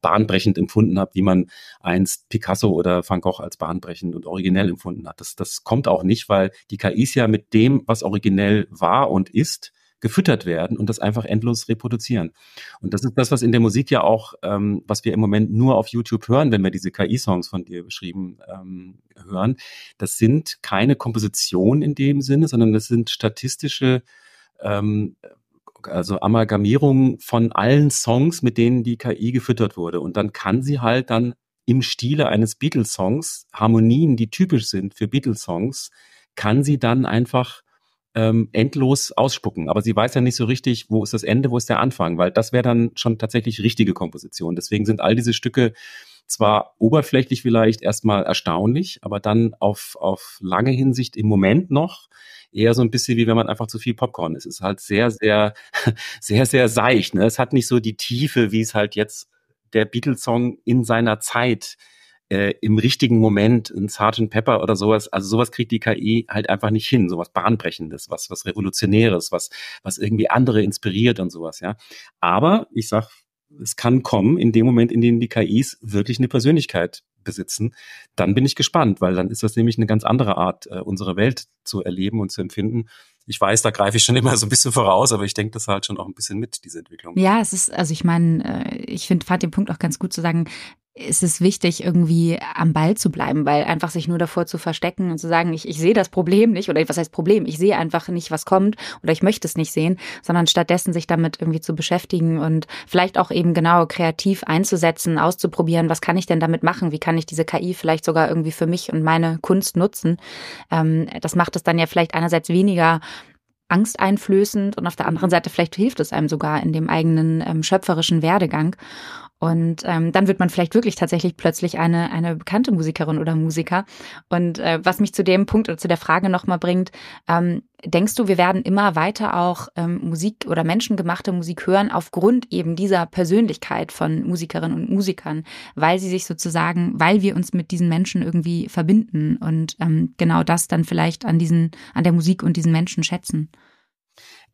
bahnbrechend empfunden habe, wie man einst Picasso oder Van Gogh als bahnbrechend und originell empfunden hat. Das, das kommt auch nicht, weil die KIs ja mit dem, was originell war und ist, gefüttert werden und das einfach endlos reproduzieren. Und das ist das, was in der Musik ja auch, ähm, was wir im Moment nur auf YouTube hören, wenn wir diese KI-Songs von dir beschrieben ähm, hören. Das sind keine Kompositionen in dem Sinne, sondern das sind statistische ähm, also Amalgamierungen von allen Songs, mit denen die KI gefüttert wurde. Und dann kann sie halt dann im Stile eines Beatles-Songs Harmonien, die typisch sind für Beatles-Songs, kann sie dann einfach ähm, endlos ausspucken. Aber sie weiß ja nicht so richtig, wo ist das Ende, wo ist der Anfang, weil das wäre dann schon tatsächlich richtige Komposition. Deswegen sind all diese Stücke zwar oberflächlich vielleicht erstmal erstaunlich, aber dann auf, auf lange Hinsicht im Moment noch eher so ein bisschen wie wenn man einfach zu viel Popcorn ist. Es ist halt sehr, sehr, sehr, sehr seicht. Ne? Es hat nicht so die Tiefe, wie es halt jetzt der Beatles-Song in seiner Zeit äh, im richtigen Moment ein Sergeant Pepper oder sowas, also sowas kriegt die KI halt einfach nicht hin, sowas bahnbrechendes, was was revolutionäres, was was irgendwie andere inspiriert und sowas, ja. Aber ich sag, es kann kommen in dem Moment, in dem die KIs wirklich eine Persönlichkeit besitzen, dann bin ich gespannt, weil dann ist das nämlich eine ganz andere Art, äh, unsere Welt zu erleben und zu empfinden. Ich weiß, da greife ich schon immer so ein bisschen voraus, aber ich denke das halt schon auch ein bisschen mit, diese Entwicklung. Ja, es ist, also ich meine, äh, ich finde, fand den Punkt auch ganz gut zu sagen, ist es wichtig, irgendwie am Ball zu bleiben, weil einfach sich nur davor zu verstecken und zu sagen, ich, ich sehe das Problem nicht oder was heißt Problem, ich sehe einfach nicht, was kommt oder ich möchte es nicht sehen, sondern stattdessen sich damit irgendwie zu beschäftigen und vielleicht auch eben genau kreativ einzusetzen, auszuprobieren, was kann ich denn damit machen, wie kann ich diese KI vielleicht sogar irgendwie für mich und meine Kunst nutzen. Ähm, das macht es dann ja vielleicht einerseits weniger angsteinflößend und auf der anderen Seite vielleicht hilft es einem sogar in dem eigenen ähm, schöpferischen Werdegang. Und ähm, dann wird man vielleicht wirklich tatsächlich plötzlich eine, eine bekannte Musikerin oder Musiker. Und äh, was mich zu dem Punkt oder zu der Frage nochmal bringt, ähm, denkst du, wir werden immer weiter auch ähm, Musik oder menschengemachte Musik hören aufgrund eben dieser Persönlichkeit von Musikerinnen und Musikern, weil sie sich sozusagen, weil wir uns mit diesen Menschen irgendwie verbinden und ähm, genau das dann vielleicht an diesen, an der Musik und diesen Menschen schätzen?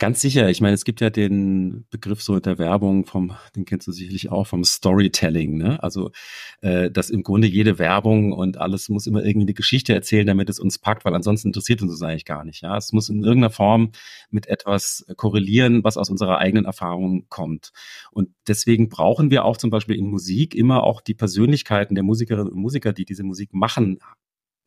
Ganz sicher. Ich meine, es gibt ja den Begriff so in der Werbung vom, den kennst du sicherlich auch, vom Storytelling. Ne? Also, äh, dass im Grunde jede Werbung und alles muss immer irgendwie eine Geschichte erzählen, damit es uns packt, weil ansonsten interessiert uns das eigentlich gar nicht. Ja, es muss in irgendeiner Form mit etwas korrelieren, was aus unserer eigenen Erfahrung kommt. Und deswegen brauchen wir auch zum Beispiel in Musik immer auch die Persönlichkeiten der Musikerinnen und Musiker, die diese Musik machen,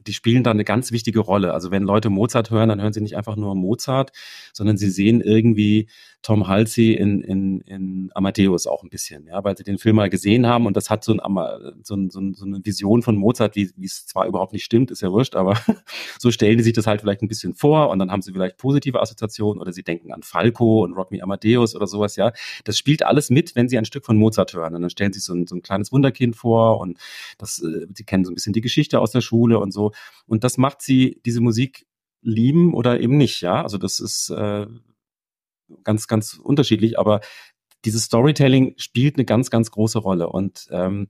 die spielen da eine ganz wichtige Rolle. Also wenn Leute Mozart hören, dann hören sie nicht einfach nur Mozart, sondern sie sehen irgendwie Tom Halsey in, in, in Amadeus auch ein bisschen, ja, weil sie den Film mal gesehen haben und das hat so, ein, so, ein, so, ein, so eine Vision von Mozart, wie, es zwar überhaupt nicht stimmt, ist ja wurscht, aber so stellen die sich das halt vielleicht ein bisschen vor und dann haben sie vielleicht positive Assoziationen oder sie denken an Falco und Rock Me Amadeus oder sowas, ja. Das spielt alles mit, wenn sie ein Stück von Mozart hören und dann stellen sie so ein, so ein kleines Wunderkind vor und das, äh, sie kennen so ein bisschen die Geschichte aus der Schule und so und das macht sie, diese Musik lieben oder eben nicht, ja. Also das ist äh, ganz, ganz unterschiedlich, aber dieses Storytelling spielt eine ganz, ganz große Rolle. Und ähm,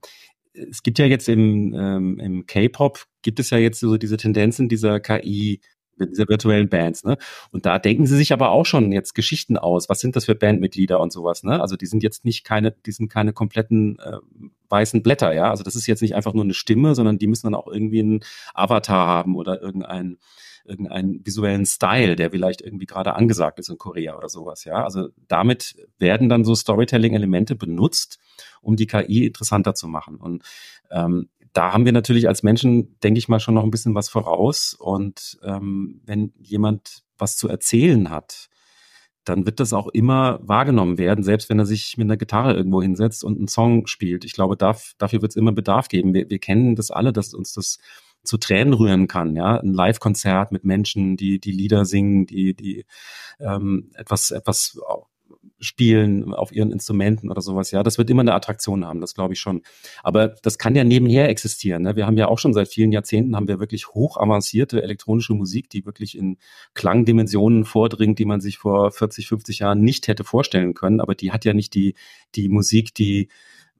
es gibt ja jetzt im, ähm, im K-Pop, gibt es ja jetzt so diese Tendenzen dieser KI, dieser virtuellen Bands, ne? Und da denken sie sich aber auch schon jetzt Geschichten aus. Was sind das für Bandmitglieder und sowas, ne? Also die sind jetzt nicht keine, die sind keine kompletten äh, weißen Blätter, ja. Also das ist jetzt nicht einfach nur eine Stimme, sondern die müssen dann auch irgendwie einen Avatar haben oder irgendein irgendeinen visuellen Style, der vielleicht irgendwie gerade angesagt ist in Korea oder sowas, ja. Also damit werden dann so Storytelling-Elemente benutzt, um die KI interessanter zu machen. Und ähm, da haben wir natürlich als Menschen, denke ich mal, schon noch ein bisschen was voraus. Und ähm, wenn jemand was zu erzählen hat, dann wird das auch immer wahrgenommen werden, selbst wenn er sich mit einer Gitarre irgendwo hinsetzt und einen Song spielt. Ich glaube, dafür wird es immer Bedarf geben. Wir, wir kennen das alle, dass uns das zu Tränen rühren kann, ja, ein Live-Konzert mit Menschen, die die Lieder singen, die die ähm, etwas etwas spielen auf ihren Instrumenten oder sowas, ja, das wird immer eine Attraktion haben, das glaube ich schon. Aber das kann ja nebenher existieren. Ne? Wir haben ja auch schon seit vielen Jahrzehnten haben wir wirklich hoch avancierte elektronische Musik, die wirklich in Klangdimensionen vordringt, die man sich vor 40, 50 Jahren nicht hätte vorstellen können. Aber die hat ja nicht die die Musik, die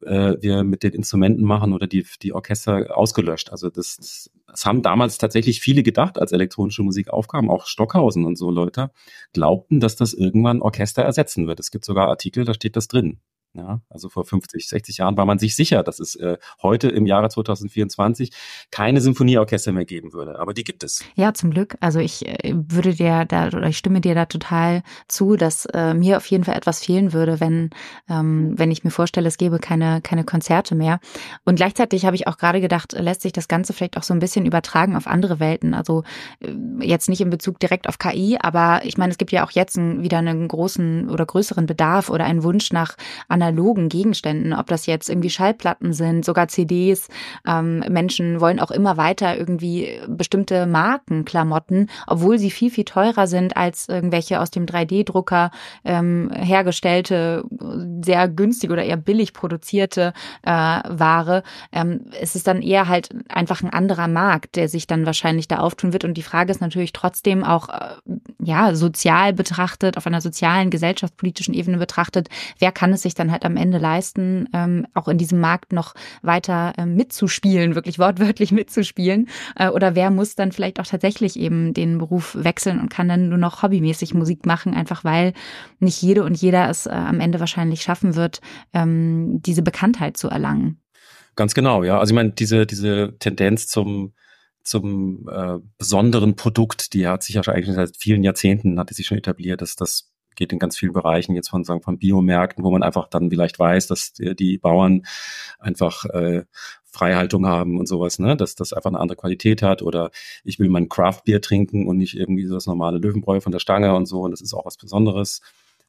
äh, wir mit den Instrumenten machen oder die, die Orchester ausgelöscht. Also das, das haben damals tatsächlich viele gedacht, als elektronische Musik aufkam, auch Stockhausen und so Leute, glaubten, dass das irgendwann Orchester ersetzen wird. Es gibt sogar Artikel, da steht das drin. Ja, also vor 50, 60 Jahren war man sich sicher, dass es äh, heute im Jahre 2024 keine Symphonieorchester mehr geben würde. Aber die gibt es. Ja, zum Glück. Also ich äh, würde dir da oder ich stimme dir da total zu, dass äh, mir auf jeden Fall etwas fehlen würde, wenn ähm, wenn ich mir vorstelle, es gäbe keine keine Konzerte mehr. Und gleichzeitig habe ich auch gerade gedacht, lässt sich das Ganze vielleicht auch so ein bisschen übertragen auf andere Welten. Also äh, jetzt nicht in Bezug direkt auf KI, aber ich meine, es gibt ja auch jetzt ein, wieder einen großen oder größeren Bedarf oder einen Wunsch nach analogen Gegenständen, ob das jetzt irgendwie Schallplatten sind, sogar CDs. Ähm, Menschen wollen auch immer weiter irgendwie bestimmte Markenklamotten, obwohl sie viel, viel teurer sind als irgendwelche aus dem 3D-Drucker ähm, hergestellte, sehr günstig oder eher billig produzierte äh, Ware. Ähm, es ist dann eher halt einfach ein anderer Markt, der sich dann wahrscheinlich da auftun wird. Und die Frage ist natürlich trotzdem auch, äh, ja, sozial betrachtet, auf einer sozialen, gesellschaftspolitischen Ebene betrachtet, wer kann es sich dann halt am Ende leisten, ähm, auch in diesem Markt noch weiter äh, mitzuspielen, wirklich wortwörtlich mitzuspielen? Äh, oder wer muss dann vielleicht auch tatsächlich eben den Beruf wechseln und kann dann nur noch hobbymäßig Musik machen, einfach weil nicht jede und jeder es äh, am Ende wahrscheinlich schaffen wird, ähm, diese Bekanntheit zu erlangen. Ganz genau, ja. Also ich meine, diese, diese Tendenz zum zum äh, besonderen Produkt, die hat sich ja schon eigentlich seit vielen Jahrzehnten, hat sich schon etabliert, dass das geht in ganz vielen Bereichen jetzt von sagen von Biomärkten, wo man einfach dann vielleicht weiß, dass die, die Bauern einfach äh, Freihaltung haben und sowas, ne, dass das einfach eine andere Qualität hat oder ich will mein Craft-Bier trinken und nicht irgendwie so das normale Löwenbräu von der Stange und so und das ist auch was Besonderes.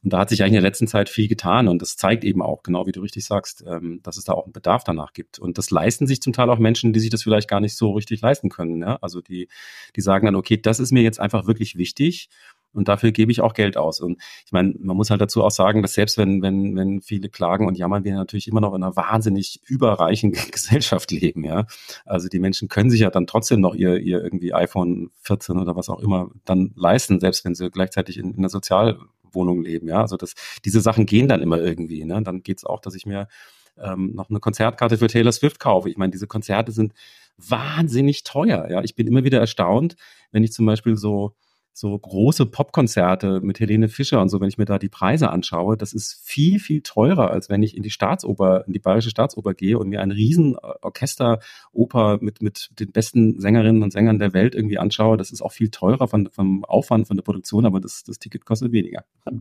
Und da hat sich eigentlich in der letzten Zeit viel getan und das zeigt eben auch, genau wie du richtig sagst, ähm, dass es da auch einen Bedarf danach gibt. Und das leisten sich zum Teil auch Menschen, die sich das vielleicht gar nicht so richtig leisten können. Ja? Also die, die sagen dann, okay, das ist mir jetzt einfach wirklich wichtig Und dafür gebe ich auch Geld aus. Und ich meine, man muss halt dazu auch sagen, dass selbst wenn, wenn, wenn viele klagen und jammern, wir natürlich immer noch in einer wahnsinnig überreichen Gesellschaft leben, ja. Also die Menschen können sich ja dann trotzdem noch ihr, ihr irgendwie iPhone 14 oder was auch immer dann leisten, selbst wenn sie gleichzeitig in, in einer Sozialwohnung leben, ja. Also das, diese Sachen gehen dann immer irgendwie, ne. Dann geht's auch, dass ich mir ähm, noch eine Konzertkarte für Taylor Swift kaufe. Ich meine, diese Konzerte sind wahnsinnig teuer, ja. Ich bin immer wieder erstaunt, wenn ich zum Beispiel so so große Popkonzerte mit Helene Fischer und so, wenn ich mir da die Preise anschaue, das ist viel, viel teurer, als wenn ich in die Staatsoper, in die Bayerische Staatsoper gehe und mir ein riesen Orchesteroper mit, mit den besten Sängerinnen und Sängern der Welt irgendwie anschaue. Das ist auch viel teurer von, vom Aufwand von der Produktion, aber das, das Ticket kostet weniger.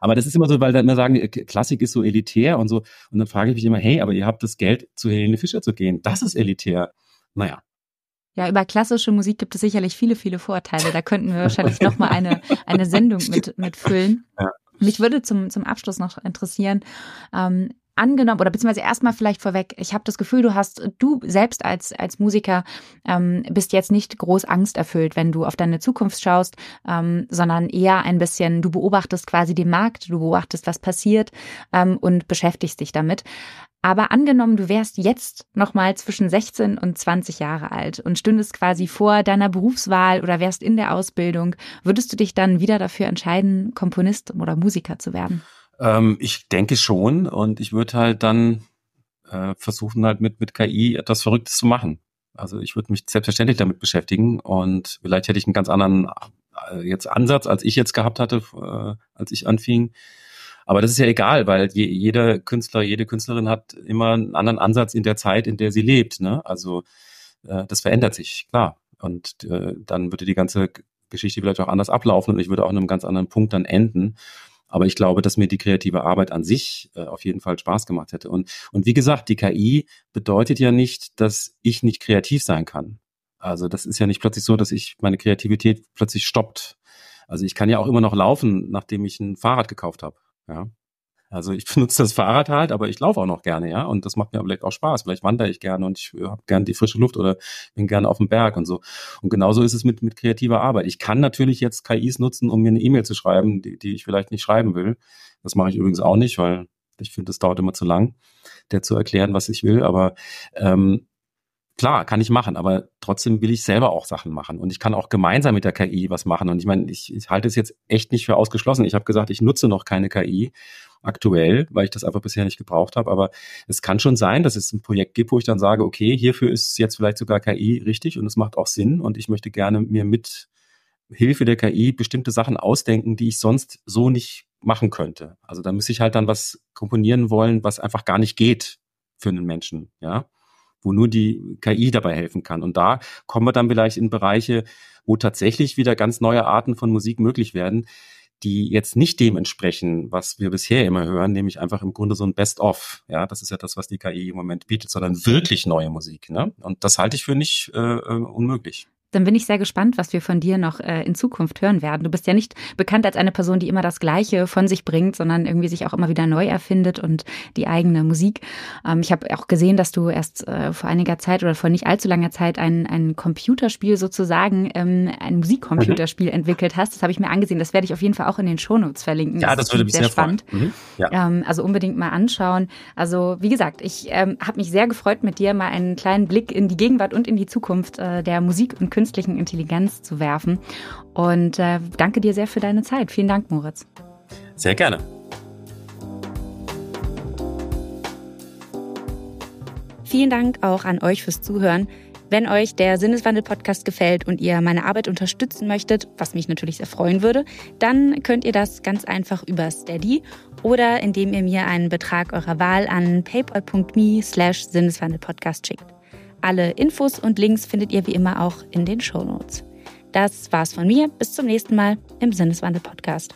Aber das ist immer so, weil da immer sagen, äh, Klassik ist so elitär und so. Und dann frage ich mich immer, hey, aber ihr habt das Geld, zu Helene Fischer zu gehen. Das ist elitär. Naja, ja, über klassische Musik gibt es sicherlich viele, viele Vorteile. Da könnten wir wahrscheinlich nochmal eine, eine Sendung mit, mit füllen. Ja. Mich würde zum, zum Abschluss noch interessieren, ähm, angenommen oder beziehungsweise erstmal vielleicht vorweg, ich habe das Gefühl, du hast, du selbst als, als Musiker ähm, bist jetzt nicht groß Angst erfüllt, wenn du auf deine Zukunft schaust, ähm, sondern eher ein bisschen, du beobachtest quasi den Markt, du beobachtest, was passiert ähm, und beschäftigst dich damit. Aber angenommen, du wärst jetzt nochmal zwischen 16 und 20 Jahre alt und stündest quasi vor deiner Berufswahl oder wärst in der Ausbildung, würdest du dich dann wieder dafür entscheiden, Komponist oder Musiker zu werden? Ähm, ich denke schon und ich würde halt dann äh, versuchen halt mit, mit KI etwas Verrücktes zu machen. Also ich würde mich selbstverständlich damit beschäftigen und vielleicht hätte ich einen ganz anderen äh, jetzt Ansatz, als ich jetzt gehabt hatte, äh, als ich anfing. Aber das ist ja egal, weil je, jeder Künstler, jede Künstlerin hat immer einen anderen Ansatz in der Zeit, in der sie lebt. Ne? Also äh, das verändert sich, klar. Und äh, dann würde die ganze Geschichte vielleicht auch anders ablaufen und ich würde auch an einem ganz anderen Punkt dann enden. Aber ich glaube, dass mir die kreative Arbeit an sich äh, auf jeden Fall Spaß gemacht hätte. Und, und wie gesagt, die KI bedeutet ja nicht, dass ich nicht kreativ sein kann. Also das ist ja nicht plötzlich so, dass ich meine Kreativität plötzlich stoppt. Also ich kann ja auch immer noch laufen, nachdem ich ein Fahrrad gekauft habe. Ja. Also ich benutze das Fahrrad halt, aber ich laufe auch noch gerne, ja. Und das macht mir vielleicht auch Spaß. Vielleicht wandere ich gerne und ich habe gerne die frische Luft oder bin gerne auf dem Berg und so. Und genauso ist es mit, mit kreativer Arbeit. Ich kann natürlich jetzt KIs nutzen, um mir eine E-Mail zu schreiben, die, die ich vielleicht nicht schreiben will. Das mache ich übrigens auch nicht, weil ich finde, das dauert immer zu lang, der zu erklären, was ich will. Aber ähm, Klar, kann ich machen, aber trotzdem will ich selber auch Sachen machen und ich kann auch gemeinsam mit der KI was machen. Und ich meine, ich, ich halte es jetzt echt nicht für ausgeschlossen. Ich habe gesagt, ich nutze noch keine KI aktuell, weil ich das einfach bisher nicht gebraucht habe. Aber es kann schon sein, dass es ein Projekt gibt, wo ich dann sage, okay, hierfür ist jetzt vielleicht sogar KI richtig und es macht auch Sinn und ich möchte gerne mir mit Hilfe der KI bestimmte Sachen ausdenken, die ich sonst so nicht machen könnte. Also da müsste ich halt dann was komponieren wollen, was einfach gar nicht geht für einen Menschen, ja wo nur die KI dabei helfen kann. Und da kommen wir dann vielleicht in Bereiche, wo tatsächlich wieder ganz neue Arten von Musik möglich werden, die jetzt nicht dem entsprechen, was wir bisher immer hören, nämlich einfach im Grunde so ein Best-of. Ja, das ist ja das, was die KI im Moment bietet, sondern wirklich neue Musik. Ne? Und das halte ich für nicht äh, äh unmöglich. Dann bin ich sehr gespannt, was wir von dir noch äh, in Zukunft hören werden. Du bist ja nicht bekannt als eine Person, die immer das Gleiche von sich bringt, sondern irgendwie sich auch immer wieder neu erfindet und die eigene Musik. Ähm, ich habe auch gesehen, dass du erst äh, vor einiger Zeit oder vor nicht allzu langer Zeit ein, ein Computerspiel sozusagen, ähm, ein Musikcomputerspiel mhm. entwickelt hast. Das habe ich mir angesehen. Das werde ich auf jeden Fall auch in den Shownotes verlinken. Ja, das, das würde mich sehr, sehr spannend. Mhm. Ja. Ähm, also unbedingt mal anschauen. Also wie gesagt, ich ähm, habe mich sehr gefreut, mit dir mal einen kleinen Blick in die Gegenwart und in die Zukunft äh, der Musik und Künstler künstlichen Intelligenz zu werfen. Und äh, danke dir sehr für deine Zeit. Vielen Dank, Moritz. Sehr gerne. Vielen Dank auch an euch fürs Zuhören. Wenn euch der Sinneswandel-Podcast gefällt und ihr meine Arbeit unterstützen möchtet, was mich natürlich sehr freuen würde, dann könnt ihr das ganz einfach über Steady oder indem ihr mir einen Betrag eurer Wahl an paypal.me slash Sinneswandel-Podcast schickt. Alle Infos und Links findet ihr wie immer auch in den Show Notes. Das war's von mir. Bis zum nächsten Mal im Sinneswandel-Podcast.